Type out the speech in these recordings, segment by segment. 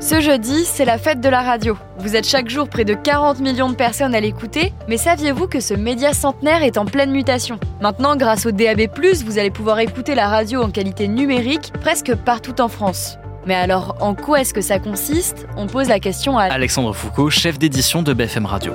Ce jeudi, c'est la fête de la radio. Vous êtes chaque jour près de 40 millions de personnes à l'écouter, mais saviez-vous que ce média centenaire est en pleine mutation? Maintenant, grâce au DAB+, vous allez pouvoir écouter la radio en qualité numérique presque partout en France. Mais alors, en quoi est-ce que ça consiste? On pose la question à Alexandre Foucault, chef d'édition de BFM Radio.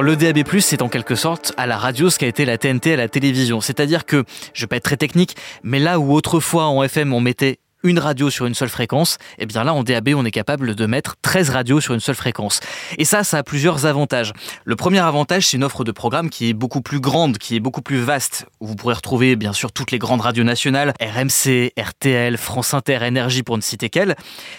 Le DAB+, c'est en quelque sorte à la radio ce qu'a été la TNT à la télévision. C'est-à-dire que, je vais pas être très technique, mais là où autrefois en FM on mettait une radio sur une seule fréquence, et eh bien là en DAB on est capable de mettre 13 radios sur une seule fréquence. Et ça, ça a plusieurs avantages. Le premier avantage, c'est une offre de programme qui est beaucoup plus grande, qui est beaucoup plus vaste. Vous pourrez retrouver bien sûr toutes les grandes radios nationales, RMC, RTL, France Inter, Énergie pour ne citer qu'elles,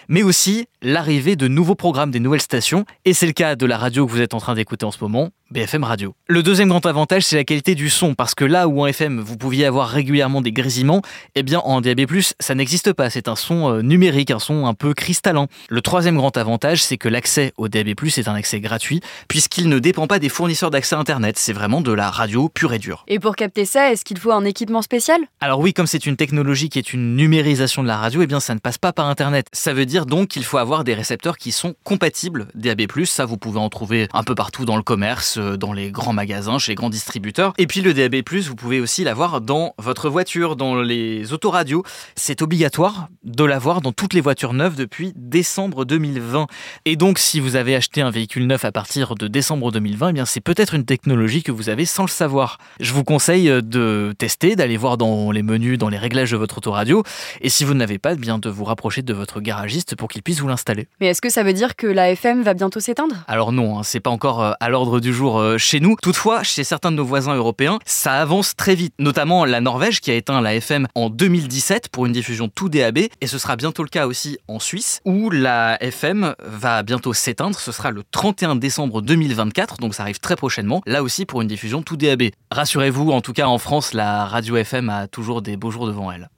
mais aussi l'arrivée de nouveaux programmes des nouvelles stations, et c'est le cas de la radio que vous êtes en train d'écouter en ce moment, BFM Radio. Le deuxième grand avantage, c'est la qualité du son, parce que là où en FM vous pouviez avoir régulièrement des grésillements, eh bien en DAB+, ça n'existe pas, c'est un son euh, numérique, un son un peu cristallant. Le troisième grand avantage, c'est que l'accès au DAB+, est un accès gratuit, puisqu'il ne dépend pas des fournisseurs d'accès Internet, c'est vraiment de la radio pure et dure. Et pour capter ça, est-ce qu'il faut un équipement spécial? Alors oui, comme c'est une technologie qui est une numérisation de la radio, eh bien ça ne passe pas par Internet. Ça veut dire donc qu'il faut avoir des récepteurs qui sont compatibles DAB+, ça vous pouvez en trouver un peu partout dans le commerce, euh, dans les grands magasins, chez les grands distributeurs. Et puis le DAB+, vous pouvez aussi l'avoir dans votre voiture, dans les autoradios. C'est obligatoire de l'avoir dans toutes les voitures neuves depuis décembre 2020. Et donc si vous avez acheté un véhicule neuf à partir de décembre 2020, eh bien c'est peut-être une technologie que vous avez sans le savoir. Je vous conseille de tester, d'aller voir dans les menus, dans les réglages de votre autoradio. Et si vous ne l'avez pas, eh bien de vous rapprocher de votre garagiste pour qu'il puisse vous l'installer. Mais est-ce que ça veut dire que la FM va bientôt s'éteindre? Alors non, hein, c'est pas encore euh, à l'ordre du jour euh, chez nous. Toutefois, chez certains de nos voisins européens, ça avance très vite. Notamment la Norvège qui a éteint la FM en 2017 pour une diffusion tout DAB. Et ce sera bientôt le cas aussi en Suisse où la FM va bientôt s'éteindre. Ce sera le 31 décembre 2024, donc ça arrive très prochainement. Là aussi pour une diffusion tout DAB. Rassurez-vous, en tout cas en France, la radio FM a toujours des beaux jours devant elle.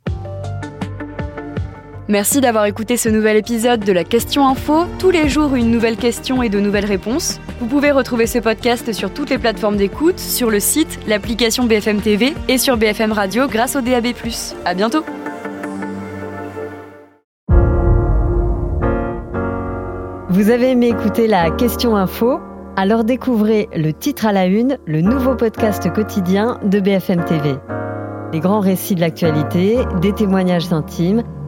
Merci d'avoir écouté ce nouvel épisode de la Question Info. Tous les jours, une nouvelle question et de nouvelles réponses. Vous pouvez retrouver ce podcast sur toutes les plateformes d'écoute, sur le site, l'application BFM TV et sur BFM Radio grâce au DAB+. À bientôt. Vous avez aimé écouter la Question Info? Alors découvrez le titre à la une, le nouveau podcast quotidien de BFM TV. Les grands récits de l'actualité, des témoignages intimes